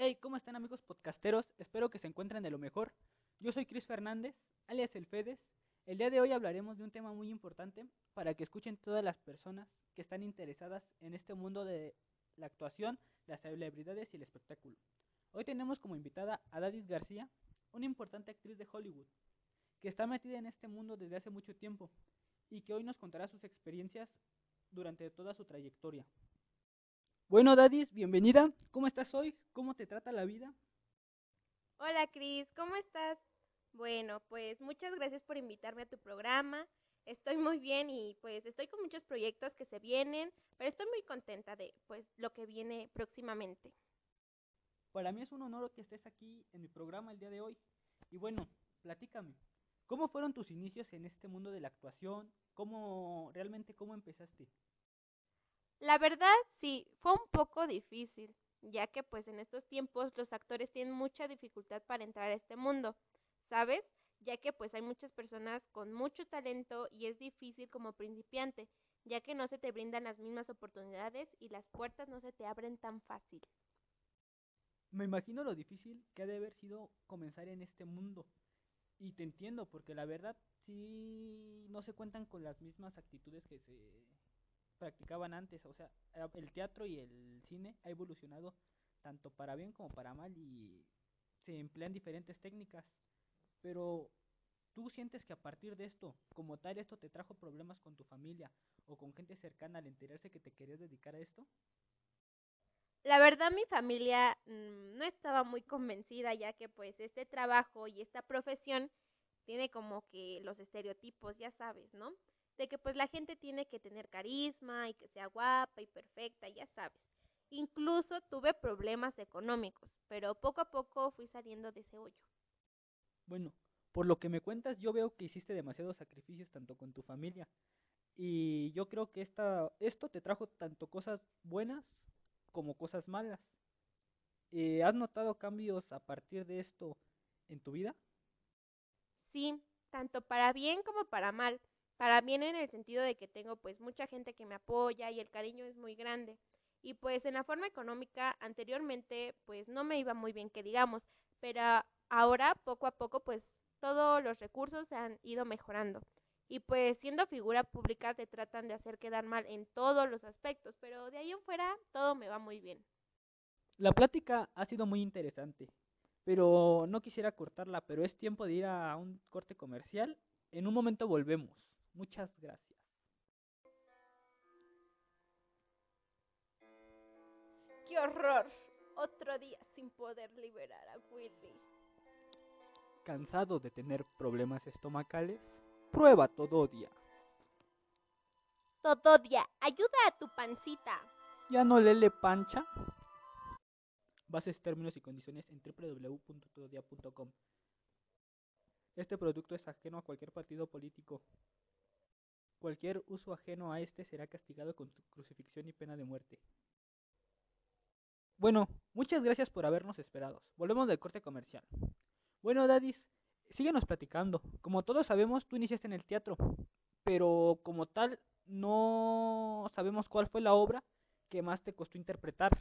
Hey, ¿cómo están amigos podcasteros? Espero que se encuentren de lo mejor. Yo soy Chris Fernández, alias El Fedes. El día de hoy hablaremos de un tema muy importante para que escuchen todas las personas que están interesadas en este mundo de la actuación, las celebridades y el espectáculo. Hoy tenemos como invitada a Dadis García, una importante actriz de Hollywood, que está metida en este mundo desde hace mucho tiempo y que hoy nos contará sus experiencias durante toda su trayectoria. Bueno, Dadis, bienvenida. ¿Cómo estás hoy? ¿Cómo te trata la vida? Hola, Cris, ¿cómo estás? Bueno, pues muchas gracias por invitarme a tu programa. Estoy muy bien y pues estoy con muchos proyectos que se vienen, pero estoy muy contenta de pues lo que viene próximamente. Para mí es un honor que estés aquí en mi programa el día de hoy. Y bueno, platícame, ¿cómo fueron tus inicios en este mundo de la actuación? ¿Cómo realmente cómo empezaste? La verdad, sí, fue un poco difícil, ya que pues en estos tiempos los actores tienen mucha dificultad para entrar a este mundo, ¿sabes? Ya que pues hay muchas personas con mucho talento y es difícil como principiante, ya que no se te brindan las mismas oportunidades y las puertas no se te abren tan fácil. Me imagino lo difícil que ha de haber sido comenzar en este mundo. Y te entiendo, porque la verdad sí no se cuentan con las mismas actitudes que se practicaban antes. O sea, el teatro y el cine ha evolucionado tanto para bien como para mal y se emplean diferentes técnicas. Pero ¿tú sientes que a partir de esto, como tal, esto te trajo problemas con tu familia o con gente cercana al enterarse que te querías dedicar a esto? La verdad mi familia mm, no estaba muy convencida ya que pues este trabajo y esta profesión tiene como que los estereotipos, ya sabes, ¿no? De que pues la gente tiene que tener carisma y que sea guapa y perfecta, ya sabes. Incluso tuve problemas económicos, pero poco a poco fui saliendo de ese hoyo. Bueno, por lo que me cuentas, yo veo que hiciste demasiados sacrificios tanto con tu familia. Y yo creo que esta, esto te trajo tanto cosas buenas como cosas malas. Eh, ¿Has notado cambios a partir de esto en tu vida? Sí, tanto para bien como para mal. Para bien en el sentido de que tengo pues mucha gente que me apoya y el cariño es muy grande. Y pues en la forma económica anteriormente pues no me iba muy bien que digamos, pero ahora poco a poco pues todos los recursos se han ido mejorando. Y pues siendo figura pública te tratan de hacer quedar mal en todos los aspectos, pero de ahí en fuera todo me va muy bien. La plática ha sido muy interesante, pero no quisiera cortarla, pero es tiempo de ir a un corte comercial. En un momento volvemos. Muchas gracias. ¡Qué horror! Otro día sin poder liberar a Willy. ¿Cansado de tener problemas estomacales? Prueba Tododia. Tododia, ayuda a tu pancita. ¿Ya no le pancha? Bases, términos y condiciones en www.tododia.com. Este producto es ajeno a cualquier partido político. Cualquier uso ajeno a este será castigado con crucifixión y pena de muerte. Bueno, muchas gracias por habernos esperado. Volvemos del corte comercial. Bueno, Dadis, síguenos platicando. Como todos sabemos, tú iniciaste en el teatro, pero como tal, no sabemos cuál fue la obra que más te costó interpretar.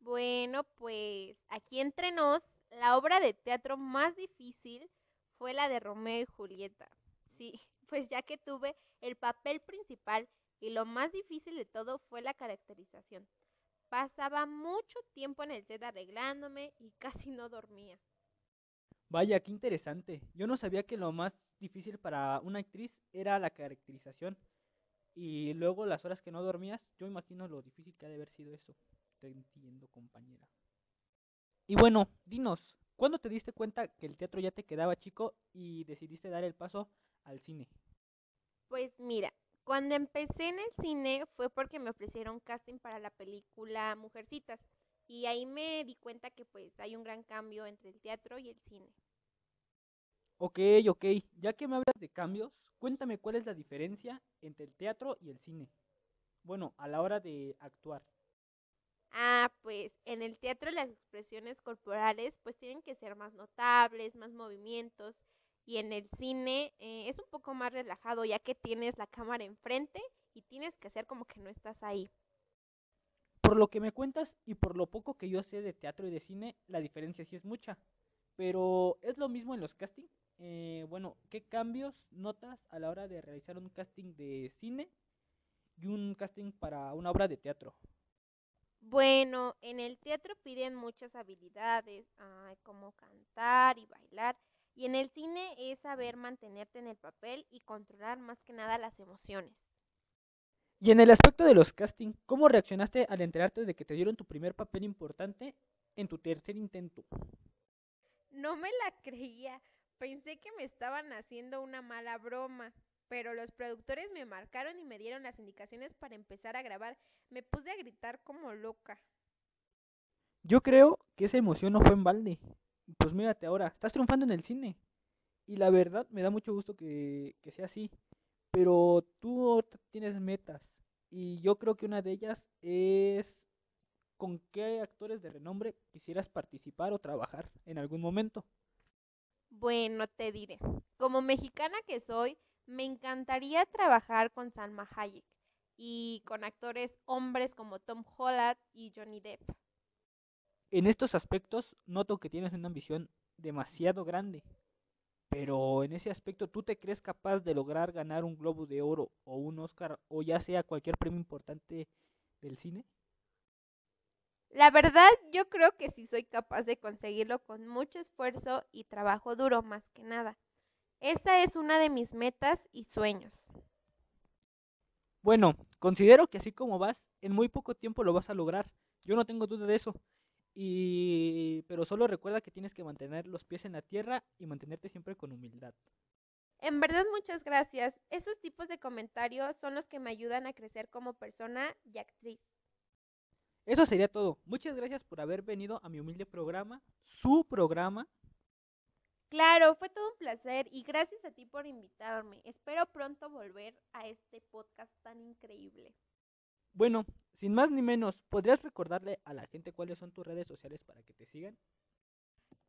Bueno, pues aquí entre nos, la obra de teatro más difícil fue la de Romeo y Julieta. Sí, pues ya que tuve el papel principal y lo más difícil de todo fue la caracterización. Pasaba mucho tiempo en el set arreglándome y casi no dormía. Vaya, qué interesante. Yo no sabía que lo más difícil para una actriz era la caracterización. Y luego las horas que no dormías, yo imagino lo difícil que ha de haber sido eso. Te entiendo, compañera. Y bueno, dinos, ¿cuándo te diste cuenta que el teatro ya te quedaba chico y decidiste dar el paso al cine? Pues mira, cuando empecé en el cine fue porque me ofrecieron casting para la película Mujercitas y ahí me di cuenta que pues hay un gran cambio entre el teatro y el cine. Ok, ok, ya que me hablas de cambios, cuéntame cuál es la diferencia entre el teatro y el cine. Bueno, a la hora de actuar. Ah, pues en el teatro las expresiones corporales pues tienen que ser más notables, más movimientos y en el cine eh, es un poco más relajado ya que tienes la cámara enfrente y tienes que hacer como que no estás ahí. Por lo que me cuentas y por lo poco que yo sé de teatro y de cine, la diferencia sí es mucha. Pero es lo mismo en los castings. Eh, bueno, ¿qué cambios notas a la hora de realizar un casting de cine y un casting para una obra de teatro? Bueno, en el teatro piden muchas habilidades, ay, como cantar y bailar, y en el cine es saber mantenerte en el papel y controlar más que nada las emociones. Y en el aspecto de los castings, ¿cómo reaccionaste al enterarte de que te dieron tu primer papel importante en tu tercer intento? No me la creía, pensé que me estaban haciendo una mala broma, pero los productores me marcaron y me dieron las indicaciones para empezar a grabar. Me puse a gritar como loca. Yo creo que esa emoción no fue en balde. Pues mírate ahora, estás triunfando en el cine. Y la verdad me da mucho gusto que, que sea así. Pero tú tienes metas y yo creo que una de ellas es con qué actores de renombre quisieras participar o trabajar en algún momento. Bueno, te diré. Como mexicana que soy, me encantaría trabajar con Salma Hayek y con actores hombres como Tom Holland y Johnny Depp. En estos aspectos noto que tienes una ambición demasiado grande. Pero en ese aspecto, ¿tú te crees capaz de lograr ganar un Globo de Oro o un Oscar o ya sea cualquier premio importante del cine? La verdad, yo creo que sí soy capaz de conseguirlo con mucho esfuerzo y trabajo duro más que nada. Esa es una de mis metas y sueños. Bueno, considero que así como vas, en muy poco tiempo lo vas a lograr. Yo no tengo duda de eso. Y pero solo recuerda que tienes que mantener los pies en la tierra y mantenerte siempre con humildad. En verdad, muchas gracias. Esos tipos de comentarios son los que me ayudan a crecer como persona y actriz. Eso sería todo. Muchas gracias por haber venido a mi humilde programa, su programa. Claro, fue todo un placer y gracias a ti por invitarme. Espero pronto volver a este podcast tan increíble. Bueno, sin más ni menos, ¿podrías recordarle a la gente cuáles son tus redes sociales para que te sigan?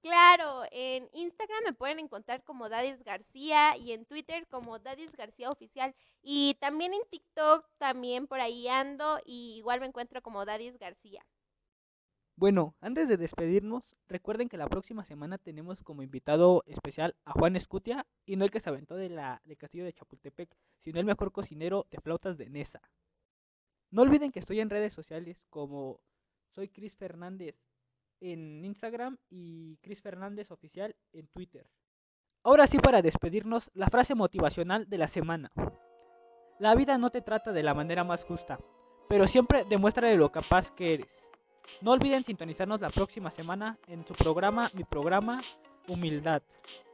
Claro, en Instagram me pueden encontrar como Dadis García y en Twitter como Dadis García Oficial. Y también en TikTok, también por ahí ando y igual me encuentro como Dadis García. Bueno, antes de despedirnos, recuerden que la próxima semana tenemos como invitado especial a Juan Escutia y no el que se aventó de la, del castillo de Chapultepec, sino el mejor cocinero de flautas de Nesa. No olviden que estoy en redes sociales como soy Chris Fernández en Instagram y Chris Fernández Oficial en Twitter. Ahora sí, para despedirnos, la frase motivacional de la semana. La vida no te trata de la manera más justa, pero siempre demuestra de lo capaz que eres. No olviden sintonizarnos la próxima semana en su programa, mi programa, Humildad.